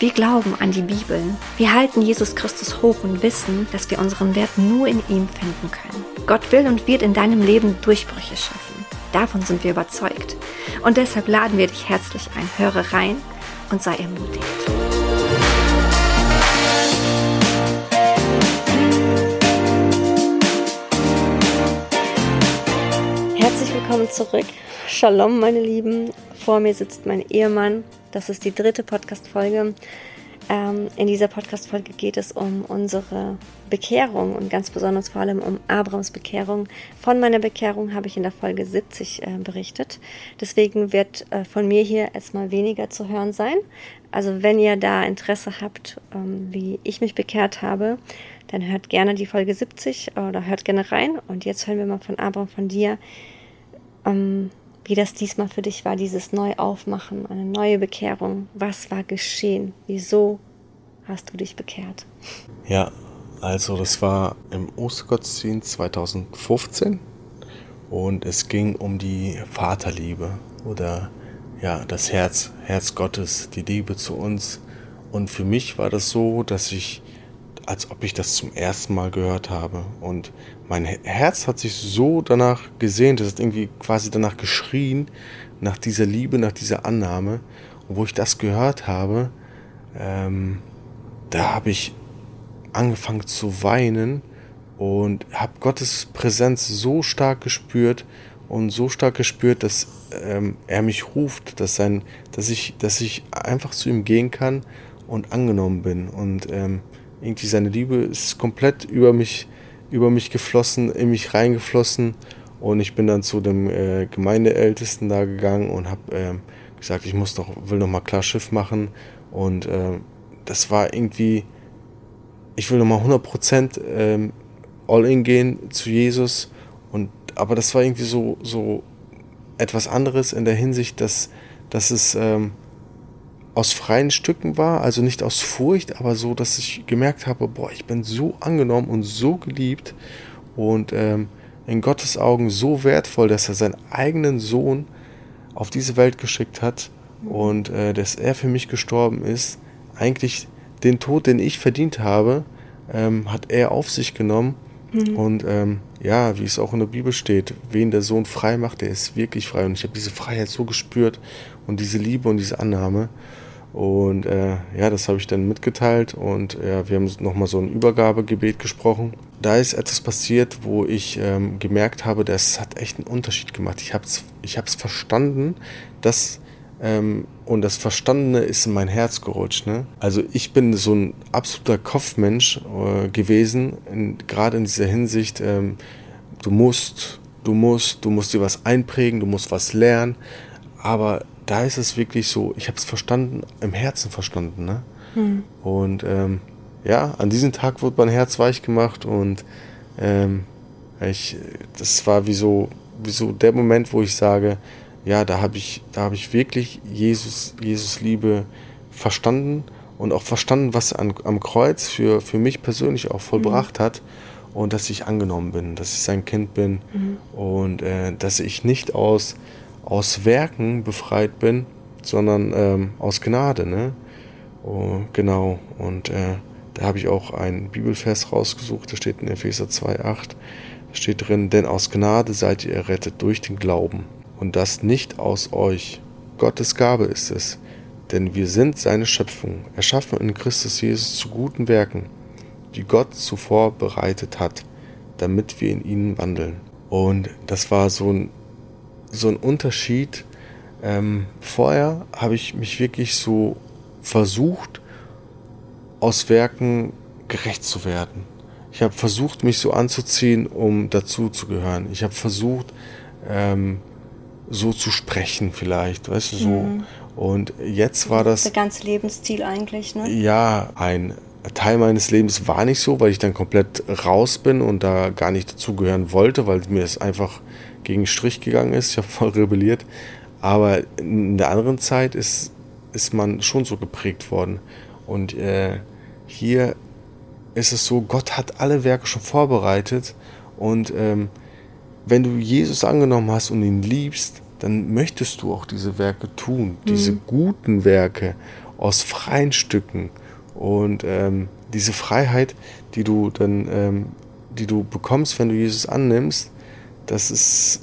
Wir glauben an die Bibel. Wir halten Jesus Christus hoch und wissen, dass wir unseren Wert nur in ihm finden können. Gott will und wird in deinem Leben Durchbrüche schaffen. Davon sind wir überzeugt. Und deshalb laden wir dich herzlich ein. Höre rein und sei ermutigt. Willkommen zurück. Shalom, meine Lieben. Vor mir sitzt mein Ehemann das ist die dritte Podcast-Folge. Ähm, in dieser Podcast-Folge geht es um unsere Bekehrung und ganz besonders vor allem um Abrams Bekehrung. Von meiner Bekehrung habe ich in der Folge 70 äh, berichtet. Deswegen wird äh, von mir hier erstmal weniger zu hören sein. Also wenn ihr da Interesse habt, ähm, wie ich mich bekehrt habe, dann hört gerne die Folge 70 oder hört gerne rein. Und jetzt hören wir mal von Abram, von dir. Ähm, wie das diesmal für dich war, dieses Neuaufmachen, eine neue Bekehrung. Was war geschehen? Wieso hast du dich bekehrt? Ja, also das war im Ostergottesdienst 2015 und es ging um die Vaterliebe oder ja, das Herz, Herz Gottes, die Liebe zu uns. Und für mich war das so, dass ich als ob ich das zum ersten Mal gehört habe. Und mein Herz hat sich so danach gesehnt, das hat irgendwie quasi danach geschrien, nach dieser Liebe, nach dieser Annahme. Und wo ich das gehört habe, ähm, da habe ich angefangen zu weinen und habe Gottes Präsenz so stark gespürt und so stark gespürt, dass ähm, er mich ruft, dass, sein, dass, ich, dass ich einfach zu ihm gehen kann und angenommen bin. Und ähm, irgendwie seine Liebe ist komplett über mich, über mich geflossen, in mich reingeflossen. Und ich bin dann zu dem äh, Gemeindeältesten da gegangen und habe äh, gesagt, ich muss doch, will noch mal klar Schiff machen. Und äh, das war irgendwie, ich will noch mal 100 Prozent ähm, all in gehen zu Jesus. Und aber das war irgendwie so so etwas anderes in der Hinsicht, dass dass es ähm, aus freien Stücken war, also nicht aus Furcht, aber so, dass ich gemerkt habe, boah, ich bin so angenommen und so geliebt und ähm, in Gottes Augen so wertvoll, dass er seinen eigenen Sohn auf diese Welt geschickt hat und äh, dass er für mich gestorben ist. Eigentlich den Tod, den ich verdient habe, ähm, hat er auf sich genommen. Mhm. Und ähm, ja, wie es auch in der Bibel steht, wen der Sohn frei macht, der ist wirklich frei. Und ich habe diese Freiheit so gespürt und diese Liebe und diese Annahme. Und äh, ja, das habe ich dann mitgeteilt und ja, wir haben nochmal so ein Übergabegebet gesprochen. Da ist etwas passiert, wo ich ähm, gemerkt habe, das hat echt einen Unterschied gemacht. Ich habe es ich hab's verstanden, dass ähm, und das Verstandene ist in mein Herz gerutscht. Ne? Also ich bin so ein absoluter Kopfmensch äh, gewesen, gerade in dieser Hinsicht, ähm, du musst, du musst, du musst dir was einprägen, du musst was lernen. Aber da ist es wirklich so, ich habe es verstanden, im Herzen verstanden. Ne? Hm. Und ähm, ja, an diesem Tag wurde mein Herz weich gemacht und ähm, ich, das war wie so, wie so der Moment, wo ich sage, ja, da habe ich, da habe ich wirklich Jesus, Jesus Liebe verstanden und auch verstanden, was an, am Kreuz für, für mich persönlich auch vollbracht mhm. hat und dass ich angenommen bin, dass ich sein Kind bin mhm. und äh, dass ich nicht aus aus Werken befreit bin, sondern ähm, aus Gnade. Ne? Oh, genau, und äh, da habe ich auch einen Bibelvers rausgesucht, da steht in Epheser 2,8, da steht drin, denn aus Gnade seid ihr errettet durch den Glauben und das nicht aus euch. Gottes Gabe ist es, denn wir sind seine Schöpfung, erschaffen in Christus Jesus zu guten Werken, die Gott zuvor bereitet hat, damit wir in ihnen wandeln. Und das war so ein so ein Unterschied. Ähm, vorher habe ich mich wirklich so versucht, aus Werken gerecht zu werden. Ich habe versucht, mich so anzuziehen, um dazu zu gehören. Ich habe versucht, ähm, so zu sprechen vielleicht, weißt du, so. Mhm. Und jetzt war das. Das ganze Lebensziel eigentlich, ne? Ja, ein Teil meines Lebens war nicht so, weil ich dann komplett raus bin und da gar nicht dazugehören wollte, weil mir es einfach gegen Strich gegangen ist. Ich habe voll rebelliert. Aber in der anderen Zeit ist, ist man schon so geprägt worden. Und äh, hier ist es so, Gott hat alle Werke schon vorbereitet. Und ähm, wenn du Jesus angenommen hast und ihn liebst, dann möchtest du auch diese Werke tun, mhm. diese guten Werke aus freien Stücken. Und ähm, diese Freiheit, die du dann, ähm, die du bekommst, wenn du Jesus annimmst, das ist,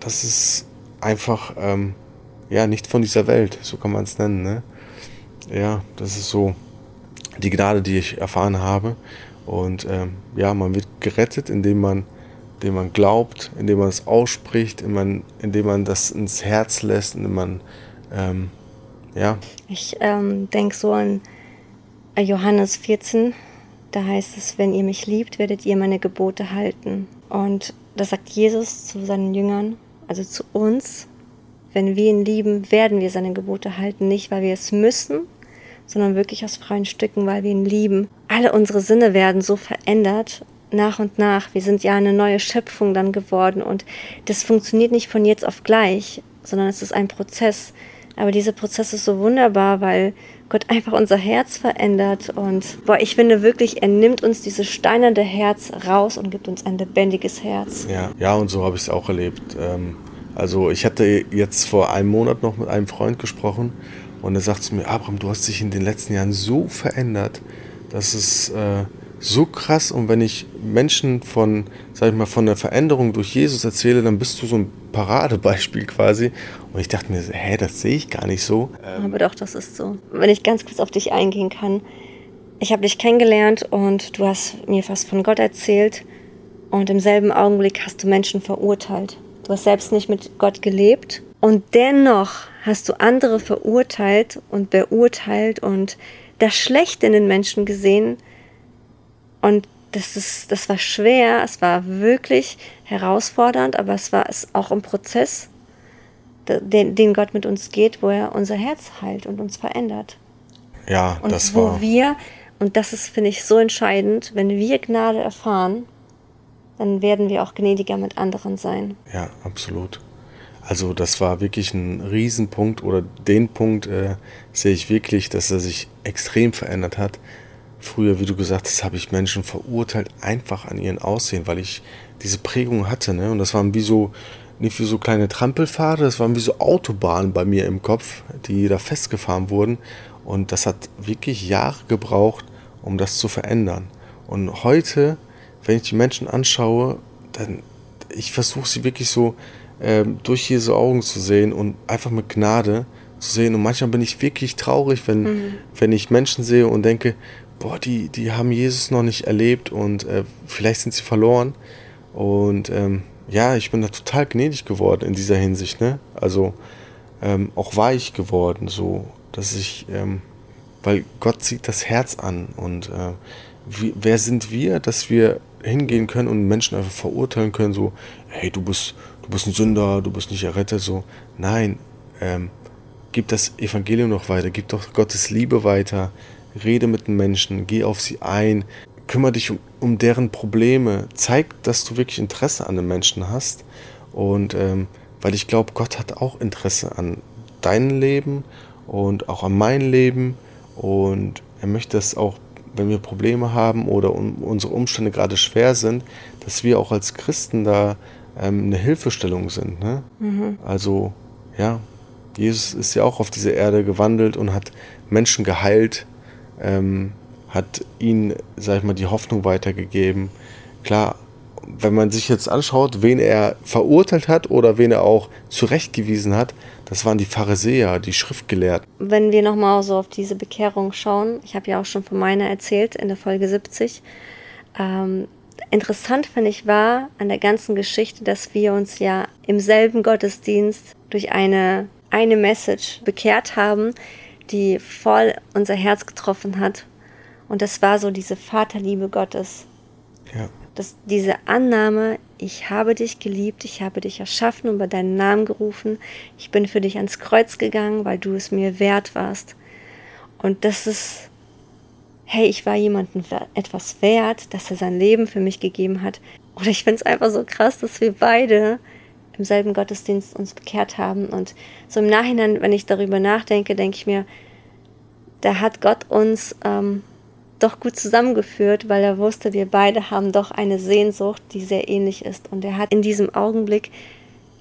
das ist einfach ähm, ja nicht von dieser Welt, so kann man es nennen. Ne? Ja, das ist so die Gnade, die ich erfahren habe. Und ähm, ja, man wird gerettet, indem man, indem man glaubt, indem man es ausspricht, indem man, indem man das ins Herz lässt, indem man ähm, ja. Ich ähm, denke so an Johannes 14, da heißt es, wenn ihr mich liebt, werdet ihr meine Gebote halten. Und das sagt Jesus zu seinen Jüngern, also zu uns. Wenn wir ihn lieben, werden wir seine Gebote halten, nicht weil wir es müssen, sondern wirklich aus freien Stücken, weil wir ihn lieben. Alle unsere Sinne werden so verändert nach und nach. Wir sind ja eine neue Schöpfung dann geworden und das funktioniert nicht von jetzt auf gleich, sondern es ist ein Prozess. Aber dieser Prozess ist so wunderbar, weil Gott einfach unser Herz verändert und boah, ich finde wirklich, er nimmt uns dieses steinernde Herz raus und gibt uns ein lebendiges Herz. Ja, ja und so habe ich es auch erlebt. Ähm, also ich hatte jetzt vor einem Monat noch mit einem Freund gesprochen und er sagt zu mir, Abraham, du hast dich in den letzten Jahren so verändert, dass es äh, so krass und wenn ich Menschen von, sag ich mal, von der Veränderung durch Jesus erzähle, dann bist du so ein Paradebeispiel quasi. Und ich dachte mir, hä, das sehe ich gar nicht so. Ähm Aber doch, das ist so. Wenn ich ganz kurz auf dich eingehen kann. Ich habe dich kennengelernt und du hast mir fast von Gott erzählt und im selben Augenblick hast du Menschen verurteilt. Du hast selbst nicht mit Gott gelebt und dennoch hast du andere verurteilt und beurteilt und das Schlechte in den Menschen gesehen, und das, ist, das war schwer, es war wirklich herausfordernd, aber es war es auch ein Prozess, den, den Gott mit uns geht, wo er unser Herz heilt und uns verändert. Ja, und das wo war. wir, und das ist, finde ich, so entscheidend, wenn wir Gnade erfahren, dann werden wir auch gnädiger mit anderen sein. Ja, absolut. Also das war wirklich ein Riesenpunkt oder den Punkt äh, sehe ich wirklich, dass er sich extrem verändert hat. Früher, wie du gesagt hast, habe ich Menschen verurteilt, einfach an ihren Aussehen, weil ich diese Prägung hatte. Ne? Und das waren wie so, nicht wie so kleine Trampelpfade, das waren wie so Autobahnen bei mir im Kopf, die da festgefahren wurden. Und das hat wirklich Jahre gebraucht, um das zu verändern. Und heute, wenn ich die Menschen anschaue, dann ich versuche sie wirklich so ähm, durch diese Augen zu sehen und einfach mit Gnade zu sehen. Und manchmal bin ich wirklich traurig, wenn, mhm. wenn ich Menschen sehe und denke, boah, die, die haben Jesus noch nicht erlebt und äh, vielleicht sind sie verloren. Und ähm, ja, ich bin da total gnädig geworden in dieser Hinsicht, ne? Also ähm, auch weich geworden, so, dass ich, ähm, weil Gott sieht das Herz an und äh, wie, wer sind wir, dass wir hingehen können und Menschen einfach verurteilen können, so, hey, du bist, du bist ein Sünder, du bist nicht errettet, so. Nein, ähm, gib das Evangelium noch weiter, gib doch Gottes Liebe weiter, rede mit den Menschen, geh auf sie ein, kümmere dich um, um deren Probleme, zeig, dass du wirklich Interesse an den Menschen hast. Und ähm, weil ich glaube, Gott hat auch Interesse an deinem Leben und auch an mein Leben. Und er möchte es auch, wenn wir Probleme haben oder um, unsere Umstände gerade schwer sind, dass wir auch als Christen da ähm, eine Hilfestellung sind. Ne? Mhm. Also ja, Jesus ist ja auch auf diese Erde gewandelt und hat Menschen geheilt, ähm, hat ihnen, sag ich mal, die Hoffnung weitergegeben. Klar, wenn man sich jetzt anschaut, wen er verurteilt hat oder wen er auch zurechtgewiesen hat, das waren die Pharisäer, die Schriftgelehrten. Wenn wir nochmal so auf diese Bekehrung schauen, ich habe ja auch schon von meiner erzählt in der Folge 70. Ähm, interessant finde ich war an der ganzen Geschichte, dass wir uns ja im selben Gottesdienst durch eine, eine Message bekehrt haben, die voll unser Herz getroffen hat. Und das war so diese Vaterliebe Gottes. Ja. dass diese Annahme, ich habe dich geliebt, ich habe dich erschaffen und bei deinen Namen gerufen, ich bin für dich ans Kreuz gegangen, weil du es mir wert warst. Und das ist, hey, ich war jemandem etwas wert, dass er sein Leben für mich gegeben hat. Oder ich finde es einfach so krass, dass wir beide im selben Gottesdienst uns bekehrt haben. Und so im Nachhinein, wenn ich darüber nachdenke, denke ich mir, da hat Gott uns ähm, doch gut zusammengeführt, weil er wusste, wir beide haben doch eine Sehnsucht, die sehr ähnlich ist. Und er hat in diesem Augenblick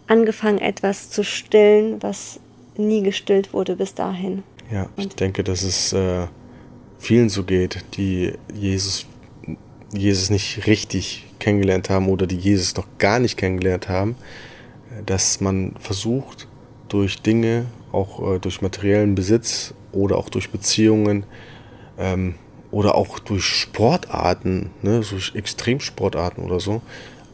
angefangen, etwas zu stillen, was nie gestillt wurde bis dahin. Ja, ich Und denke, dass es äh, vielen so geht, die Jesus, Jesus nicht richtig kennengelernt haben oder die Jesus noch gar nicht kennengelernt haben, dass man versucht, durch Dinge, auch äh, durch materiellen Besitz oder auch durch Beziehungen ähm, oder auch durch Sportarten, ne, durch Extremsportarten oder so,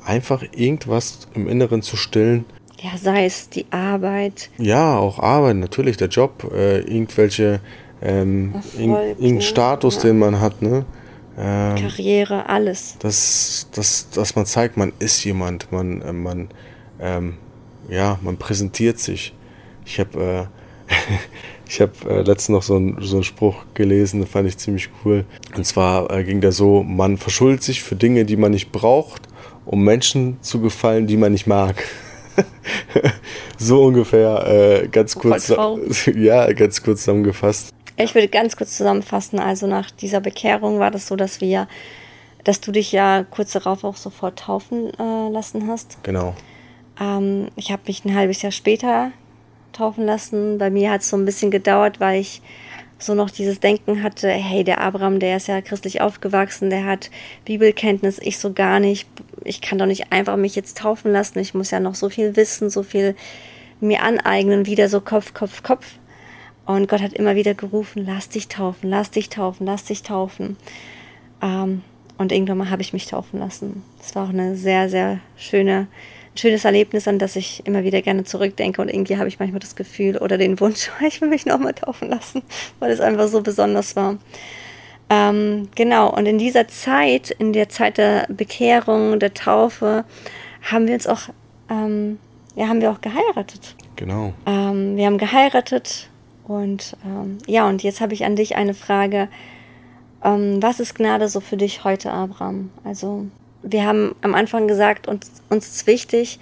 einfach irgendwas im Inneren zu stillen. Ja, sei es die Arbeit. Ja, auch Arbeit, natürlich, der Job, äh, irgendwelche, ähm, irgendein ne? Status, ja. den man hat, ne? Ähm, Karriere, alles. Dass, dass, dass man zeigt, man ist jemand, man, äh, man, ähm, ja, man präsentiert sich. Ich habe äh, ich habe äh, letztens noch so, ein, so einen Spruch gelesen, den fand ich ziemlich cool. Und zwar äh, ging der so, man verschuldet sich für Dinge, die man nicht braucht, um Menschen zu gefallen, die man nicht mag. so ungefähr, äh, ganz kurz, ja, ganz kurz zusammengefasst. Ich würde ganz kurz zusammenfassen. Also nach dieser Bekehrung war das so, dass wir, dass du dich ja kurz darauf auch sofort taufen äh, lassen hast. Genau. Ähm, ich habe mich ein halbes Jahr später taufen lassen. Bei mir hat es so ein bisschen gedauert, weil ich so noch dieses Denken hatte, hey, der Abraham, der ist ja christlich aufgewachsen, der hat Bibelkenntnis, ich so gar nicht. Ich kann doch nicht einfach mich jetzt taufen lassen. Ich muss ja noch so viel wissen, so viel mir aneignen, wieder so Kopf, Kopf, Kopf. Und Gott hat immer wieder gerufen, lass dich taufen, lass dich taufen, lass dich taufen. Ähm, und irgendwann mal habe ich mich taufen lassen. Das war auch eine sehr, sehr schöne schönes Erlebnis, an das ich immer wieder gerne zurückdenke. Und irgendwie habe ich manchmal das Gefühl oder den Wunsch, ich will mich nochmal taufen lassen, weil es einfach so besonders war. Ähm, genau, und in dieser Zeit, in der Zeit der Bekehrung, der Taufe, haben wir uns auch, ähm, ja, haben wir auch geheiratet. Genau. Ähm, wir haben geheiratet und ähm, ja, und jetzt habe ich an dich eine Frage. Ähm, was ist Gnade so für dich heute, Abraham? Also wir haben am Anfang gesagt, uns, uns ist wichtig,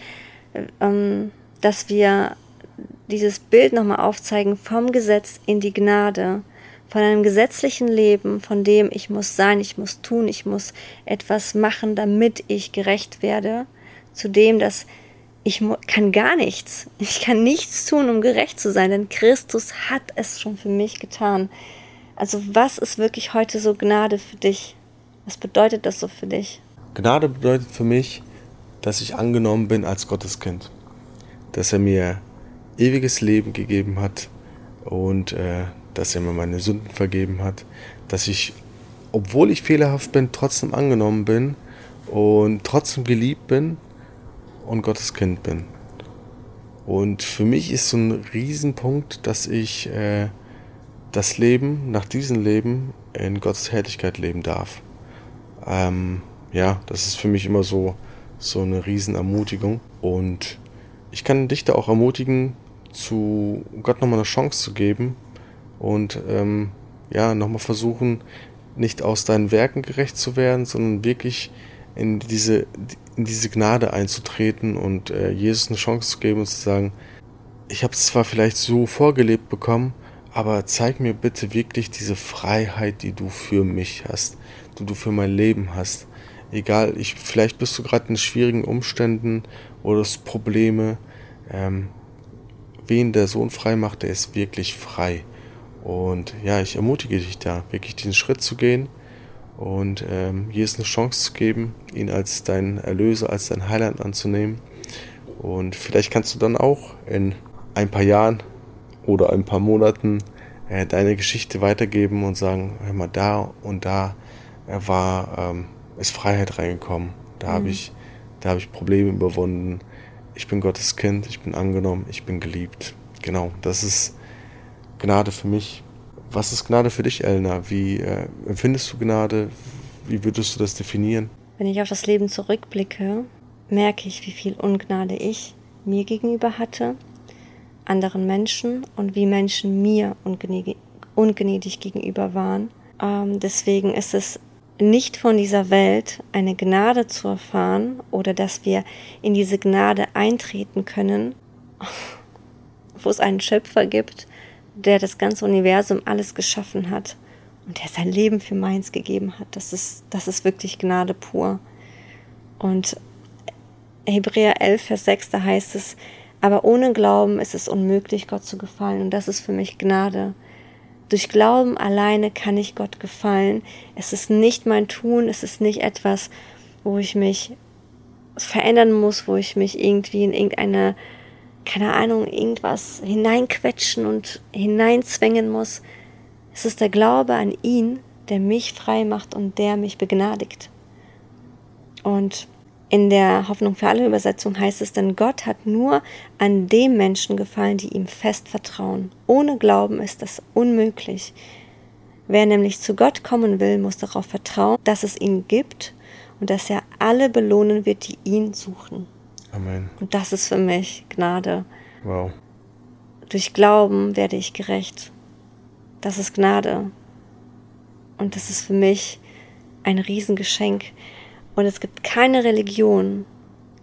ähm, dass wir dieses Bild nochmal aufzeigen vom Gesetz in die Gnade, von einem gesetzlichen Leben, von dem ich muss sein, ich muss tun, ich muss etwas machen, damit ich gerecht werde, zu dem, dass ich kann gar nichts. Ich kann nichts tun, um gerecht zu sein, denn Christus hat es schon für mich getan. Also was ist wirklich heute so Gnade für dich? Was bedeutet das so für dich? Gnade bedeutet für mich, dass ich angenommen bin als Gottes Kind. Dass er mir ewiges Leben gegeben hat und äh, dass er mir meine Sünden vergeben hat. Dass ich, obwohl ich fehlerhaft bin, trotzdem angenommen bin und trotzdem geliebt bin und Gottes Kind bin. Und für mich ist so ein Riesenpunkt, dass ich äh, das Leben, nach diesem Leben, in Gottes Herrlichkeit leben darf. Ähm, ja, das ist für mich immer so, so eine Riesenermutigung. Und ich kann dich da auch ermutigen, zu Gott nochmal eine Chance zu geben und ähm, ja, nochmal versuchen, nicht aus deinen Werken gerecht zu werden, sondern wirklich in diese, in diese Gnade einzutreten und äh, Jesus eine Chance zu geben und zu sagen, ich habe es zwar vielleicht so vorgelebt bekommen, aber zeig mir bitte wirklich diese Freiheit, die du für mich hast, die du für mein Leben hast egal, ich, vielleicht bist du gerade in schwierigen Umständen oder es Probleme. Ähm, wen der Sohn frei macht, der ist wirklich frei. Und ja, ich ermutige dich da, wirklich diesen Schritt zu gehen und ähm, Jesus eine Chance zu geben, ihn als dein Erlöser, als dein Heiland anzunehmen. Und vielleicht kannst du dann auch in ein paar Jahren oder ein paar Monaten äh, deine Geschichte weitergeben und sagen, hör mal, da und da war ähm, ist Freiheit reingekommen. Da mhm. habe ich, da ich Probleme überwunden. Ich bin Gottes Kind, ich bin angenommen, ich bin geliebt. Genau, das ist Gnade für mich. Was ist Gnade für dich, Elna? Wie äh, empfindest du Gnade? Wie würdest du das definieren? Wenn ich auf das Leben zurückblicke, merke ich, wie viel Ungnade ich mir gegenüber hatte, anderen Menschen und wie Menschen mir ungnädig, ungnädig gegenüber waren. Ähm, deswegen ist es nicht von dieser Welt eine Gnade zu erfahren oder dass wir in diese Gnade eintreten können, wo es einen Schöpfer gibt, der das ganze Universum alles geschaffen hat und der sein Leben für meins gegeben hat. Das ist, das ist wirklich Gnade pur. Und Hebräer 11, Vers 6, da heißt es, aber ohne Glauben ist es unmöglich, Gott zu gefallen. Und das ist für mich Gnade. Durch Glauben alleine kann ich Gott gefallen. Es ist nicht mein Tun, es ist nicht etwas, wo ich mich verändern muss, wo ich mich irgendwie in irgendeine, keine Ahnung, irgendwas hineinquetschen und hineinzwängen muss. Es ist der Glaube an ihn, der mich frei macht und der mich begnadigt. Und in der Hoffnung für alle Übersetzung heißt es, denn Gott hat nur an dem Menschen gefallen, die ihm fest vertrauen. Ohne Glauben ist das unmöglich. Wer nämlich zu Gott kommen will, muss darauf vertrauen, dass es ihn gibt und dass er alle belohnen wird, die ihn suchen. Amen. Und das ist für mich Gnade. Wow. Durch Glauben werde ich gerecht. Das ist Gnade. Und das ist für mich ein Riesengeschenk. Und es gibt keine Religion,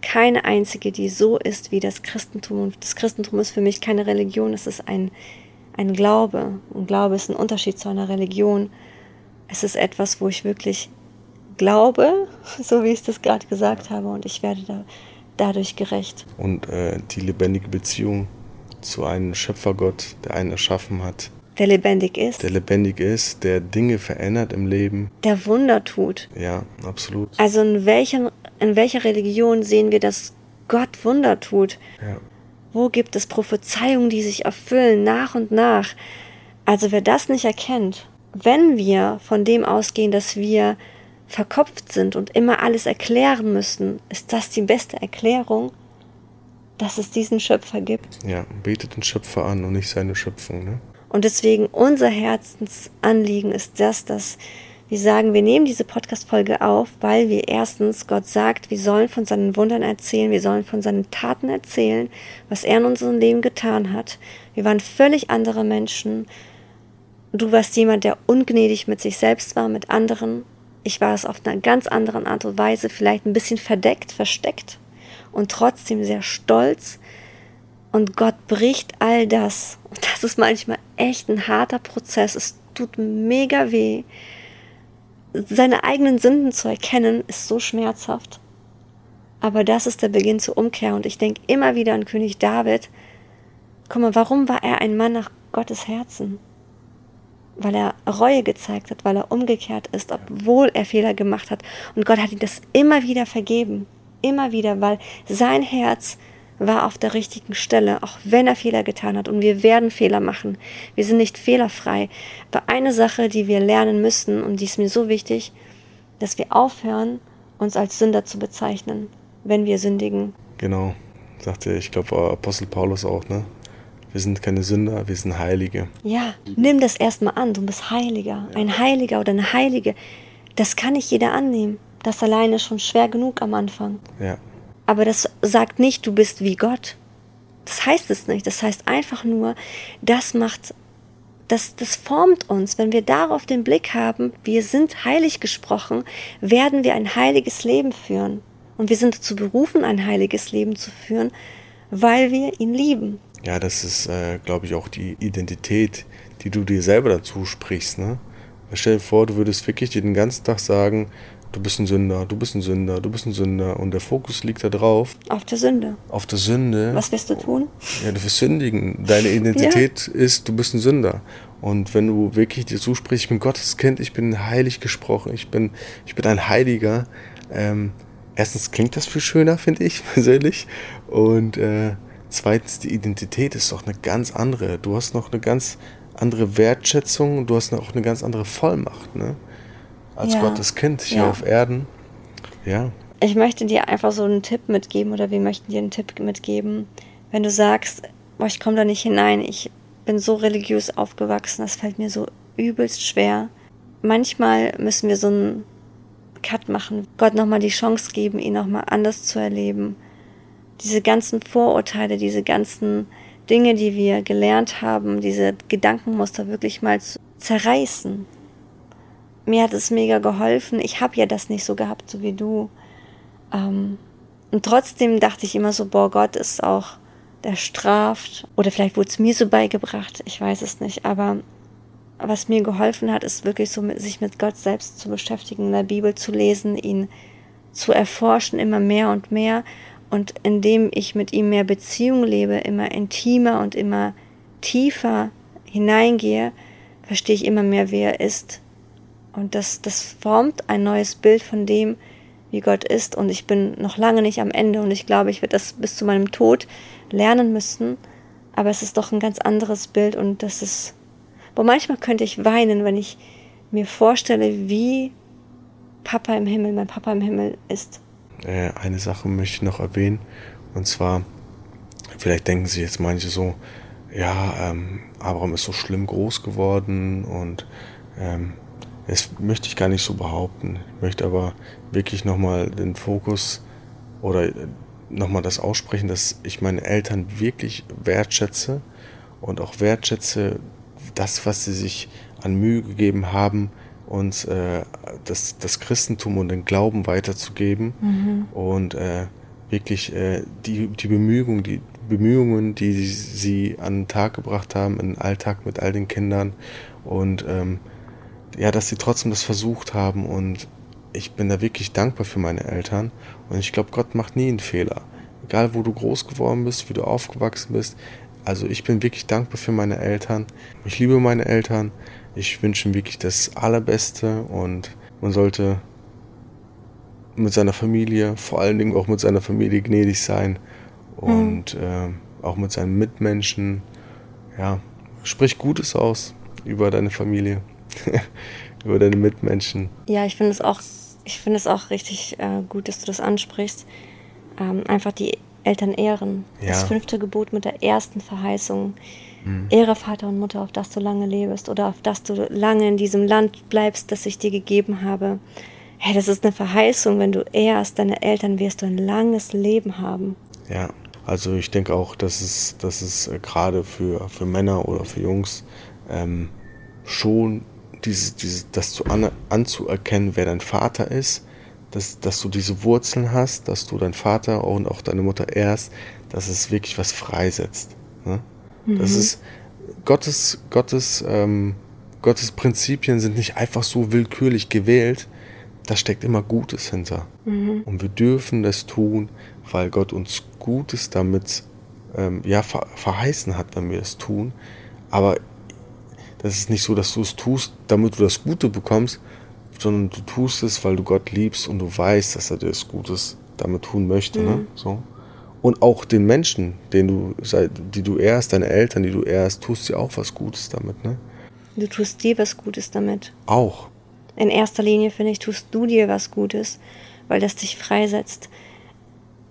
keine einzige, die so ist wie das Christentum. Und das Christentum ist für mich keine Religion, es ist ein, ein Glaube. Und Glaube ist ein Unterschied zu einer Religion. Es ist etwas, wo ich wirklich glaube, so wie ich das gerade gesagt habe, und ich werde da, dadurch gerecht. Und äh, die lebendige Beziehung zu einem Schöpfergott, der einen erschaffen hat, der lebendig ist. Der lebendig ist, der Dinge verändert im Leben. Der Wunder tut. Ja, absolut. Also in, welchen, in welcher Religion sehen wir, dass Gott Wunder tut? Ja. Wo gibt es Prophezeiungen, die sich erfüllen nach und nach? Also wer das nicht erkennt, wenn wir von dem ausgehen, dass wir verkopft sind und immer alles erklären müssen, ist das die beste Erklärung, dass es diesen Schöpfer gibt. Ja, betet den Schöpfer an und nicht seine Schöpfung. Ne? Und deswegen unser Herzensanliegen ist das, dass wir sagen, wir nehmen diese Podcast-Folge auf, weil wir erstens Gott sagt, wir sollen von seinen Wundern erzählen, wir sollen von seinen Taten erzählen, was er in unserem Leben getan hat. Wir waren völlig andere Menschen. Du warst jemand, der ungnädig mit sich selbst war, mit anderen. Ich war es auf einer ganz anderen Art und Weise, vielleicht ein bisschen verdeckt, versteckt und trotzdem sehr stolz, und Gott bricht all das. Und das ist manchmal echt ein harter Prozess. Es tut mega weh. Seine eigenen Sünden zu erkennen, ist so schmerzhaft. Aber das ist der Beginn zur Umkehr. Und ich denke immer wieder an König David. Guck mal, warum war er ein Mann nach Gottes Herzen? Weil er Reue gezeigt hat, weil er umgekehrt ist, obwohl er Fehler gemacht hat. Und Gott hat ihm das immer wieder vergeben. Immer wieder, weil sein Herz war auf der richtigen Stelle, auch wenn er Fehler getan hat. Und wir werden Fehler machen. Wir sind nicht fehlerfrei. Aber eine Sache, die wir lernen müssen, und die ist mir so wichtig, dass wir aufhören, uns als Sünder zu bezeichnen, wenn wir sündigen. Genau, sagte ich glaube Apostel Paulus auch, ne? Wir sind keine Sünder, wir sind Heilige. Ja, nimm das erstmal an, du bist Heiliger. Ein Heiliger oder eine Heilige, das kann nicht jeder annehmen. Das alleine ist schon schwer genug am Anfang. Ja. Aber das sagt nicht, du bist wie Gott. Das heißt es nicht. Das heißt einfach nur, das macht, das, das formt uns. Wenn wir darauf den Blick haben, wir sind heilig gesprochen, werden wir ein heiliges Leben führen. Und wir sind dazu berufen, ein heiliges Leben zu führen, weil wir ihn lieben. Ja, das ist, äh, glaube ich, auch die Identität, die du dir selber dazu sprichst. Ne? Stell dir vor, du würdest wirklich den ganzen Tag sagen, du bist ein Sünder, du bist ein Sünder, du bist ein Sünder. Und der Fokus liegt da drauf. Auf der Sünde. Auf der Sünde. Was wirst du tun? Ja, du wirst sündigen. Deine Identität ja. ist, du bist ein Sünder. Und wenn du wirklich dir zusprichst, ich bin Gottes Kind, ich bin heilig gesprochen, ich bin, ich bin ein Heiliger. Ähm, erstens klingt das viel schöner, finde ich persönlich. Und äh, zweitens, die Identität ist doch eine ganz andere. Du hast noch eine ganz andere Wertschätzung, du hast auch eine ganz andere Vollmacht. Ne? Als ja. Gottes Kind hier ja. auf Erden. Ja. Ich möchte dir einfach so einen Tipp mitgeben oder wir möchten dir einen Tipp mitgeben, wenn du sagst, boah, ich komme da nicht hinein, ich bin so religiös aufgewachsen, das fällt mir so übelst schwer. Manchmal müssen wir so einen Cut machen, Gott nochmal die Chance geben, ihn nochmal anders zu erleben. Diese ganzen Vorurteile, diese ganzen Dinge, die wir gelernt haben, diese Gedankenmuster wirklich mal zu zerreißen. Mir hat es mega geholfen. Ich habe ja das nicht so gehabt, so wie du. Ähm, und trotzdem dachte ich immer so, boah, Gott ist auch, der straft. Oder vielleicht wurde es mir so beigebracht, ich weiß es nicht. Aber was mir geholfen hat, ist wirklich so, sich mit Gott selbst zu beschäftigen, in der Bibel zu lesen, ihn zu erforschen, immer mehr und mehr. Und indem ich mit ihm mehr Beziehung lebe, immer intimer und immer tiefer hineingehe, verstehe ich immer mehr, wer er ist. Und das, das formt ein neues Bild von dem, wie Gott ist. Und ich bin noch lange nicht am Ende. Und ich glaube, ich werde das bis zu meinem Tod lernen müssen. Aber es ist doch ein ganz anderes Bild. Und das ist, wo manchmal könnte ich weinen, wenn ich mir vorstelle, wie Papa im Himmel, mein Papa im Himmel ist. Äh, eine Sache möchte ich noch erwähnen. Und zwar, vielleicht denken sich jetzt manche so, ja, ähm, Abraham ist so schlimm groß geworden und ähm, das möchte ich gar nicht so behaupten. Ich möchte aber wirklich nochmal den Fokus oder nochmal das aussprechen, dass ich meine Eltern wirklich wertschätze und auch wertschätze das, was sie sich an Mühe gegeben haben, uns äh, das, das Christentum und den Glauben weiterzugeben mhm. und äh, wirklich äh, die, die Bemühungen, die Bemühungen, die sie an den Tag gebracht haben, in den Alltag mit all den Kindern und ähm, ja, dass sie trotzdem das versucht haben und ich bin da wirklich dankbar für meine Eltern und ich glaube, Gott macht nie einen Fehler. Egal, wo du groß geworden bist, wie du aufgewachsen bist. Also ich bin wirklich dankbar für meine Eltern. Ich liebe meine Eltern. Ich wünsche ihnen wirklich das Allerbeste und man sollte mit seiner Familie, vor allen Dingen auch mit seiner Familie gnädig sein und mhm. äh, auch mit seinen Mitmenschen. Ja, sprich Gutes aus über deine Familie. über deine Mitmenschen. Ja, ich finde es auch, ich finde es auch richtig äh, gut, dass du das ansprichst. Ähm, einfach die Eltern ehren. Ja. Das fünfte Gebot mit der ersten Verheißung. Mhm. Ehre Vater und Mutter, auf das du lange lebst oder auf das du lange in diesem Land bleibst, das ich dir gegeben habe. Hey, das ist eine Verheißung. Wenn du ehrst deine Eltern, wirst du ein langes Leben haben. Ja, also ich denke auch, dass es, dass es äh, gerade für, für Männer oder für Jungs ähm, schon diese, diese, das zu an, anzuerkennen, wer dein Vater ist, dass, dass du diese Wurzeln hast, dass du deinen Vater und auch deine Mutter ehrst, dass es wirklich was freisetzt. Ne? Mhm. Das ist Gottes, Gottes, ähm, Gottes Prinzipien sind nicht einfach so willkürlich gewählt, da steckt immer Gutes hinter. Mhm. Und wir dürfen das tun, weil Gott uns Gutes damit ähm, ja, ver verheißen hat, wenn wir es tun. Aber das ist nicht so, dass du es tust, damit du das Gute bekommst, sondern du tust es, weil du Gott liebst und du weißt, dass er dir das Gutes damit tun möchte. Ne? Mhm. Ne? So. Und auch den Menschen, den du, die du ehrst, deine Eltern, die du ehrst, tust dir auch was Gutes damit. Ne? Du tust dir was Gutes damit. Auch. In erster Linie, finde ich, tust du dir was Gutes, weil das dich freisetzt.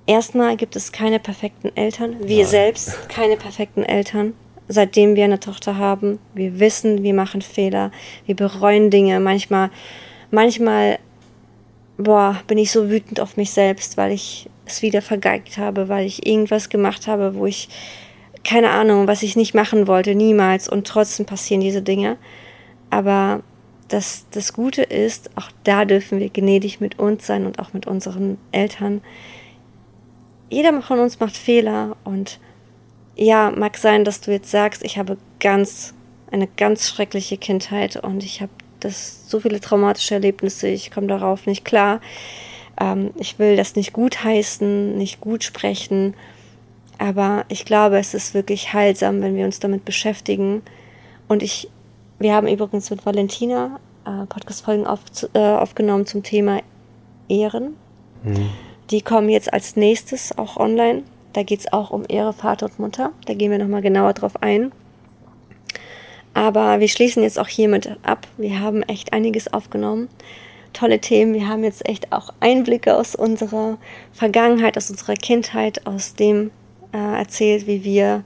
Erstmal gibt es keine perfekten Eltern. Wir Nein. selbst keine perfekten Eltern seitdem wir eine Tochter haben. Wir wissen, wir machen Fehler, wir bereuen Dinge. Manchmal, manchmal, boah, bin ich so wütend auf mich selbst, weil ich es wieder vergeigt habe, weil ich irgendwas gemacht habe, wo ich keine Ahnung, was ich nicht machen wollte, niemals. Und trotzdem passieren diese Dinge. Aber das, das Gute ist, auch da dürfen wir gnädig mit uns sein und auch mit unseren Eltern. Jeder von uns macht Fehler und ja, mag sein, dass du jetzt sagst, ich habe ganz, eine ganz schreckliche Kindheit und ich habe das so viele traumatische Erlebnisse, ich komme darauf nicht klar. Ähm, ich will das nicht gut heißen, nicht gut sprechen, aber ich glaube, es ist wirklich heilsam, wenn wir uns damit beschäftigen. Und ich, wir haben übrigens mit Valentina äh, Podcast-Folgen auf, äh, aufgenommen zum Thema Ehren. Mhm. Die kommen jetzt als nächstes auch online. Da geht es auch um Ehre Vater und Mutter. Da gehen wir nochmal genauer drauf ein. Aber wir schließen jetzt auch hiermit ab. Wir haben echt einiges aufgenommen. Tolle Themen. Wir haben jetzt echt auch Einblicke aus unserer Vergangenheit, aus unserer Kindheit, aus dem äh, erzählt, wie wir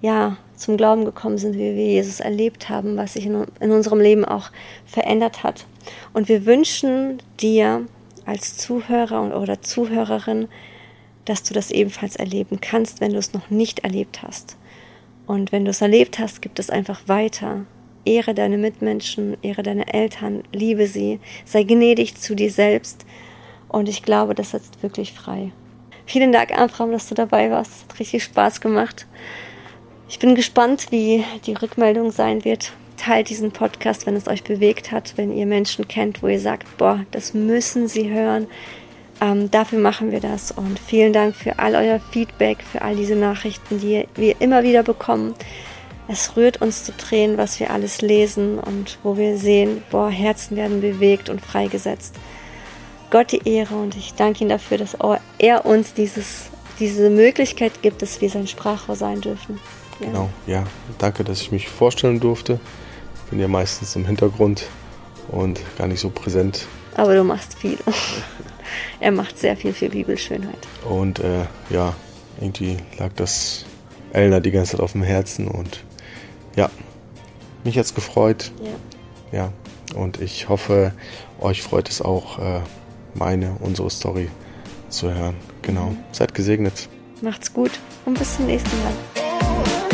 ja zum Glauben gekommen sind, wie wir Jesus erlebt haben, was sich in, in unserem Leben auch verändert hat. Und wir wünschen dir, als Zuhörer oder Zuhörerin, dass du das ebenfalls erleben kannst, wenn du es noch nicht erlebt hast. Und wenn du es erlebt hast, gibt es einfach weiter. Ehre deine Mitmenschen, ehre deine Eltern, liebe sie, sei gnädig zu dir selbst. Und ich glaube, das setzt wirklich frei. Vielen Dank, Abraham, dass du dabei warst. Hat richtig Spaß gemacht. Ich bin gespannt, wie die Rückmeldung sein wird. Teilt diesen Podcast, wenn es euch bewegt hat, wenn ihr Menschen kennt, wo ihr sagt, boah, das müssen sie hören. Ähm, dafür machen wir das. Und vielen Dank für all euer Feedback, für all diese Nachrichten, die wir immer wieder bekommen. Es rührt uns zu Tränen, was wir alles lesen und wo wir sehen, boah, Herzen werden bewegt und freigesetzt. Gott die Ehre und ich danke ihm dafür, dass er uns dieses, diese Möglichkeit gibt, dass wir sein Sprachrohr sein dürfen. Ja. Genau, ja. Danke, dass ich mich vorstellen durfte. Ich bin ja meistens im Hintergrund und gar nicht so präsent. Aber du machst viel. er macht sehr viel für Bibelschönheit. Und äh, ja, irgendwie lag das Elna die ganze Zeit auf dem Herzen und ja, mich jetzt gefreut. Ja. Ja, und ich hoffe, euch freut es auch, äh, meine, unsere Story zu hören. Genau. Mhm. Seid gesegnet. Macht's gut und bis zum nächsten Mal.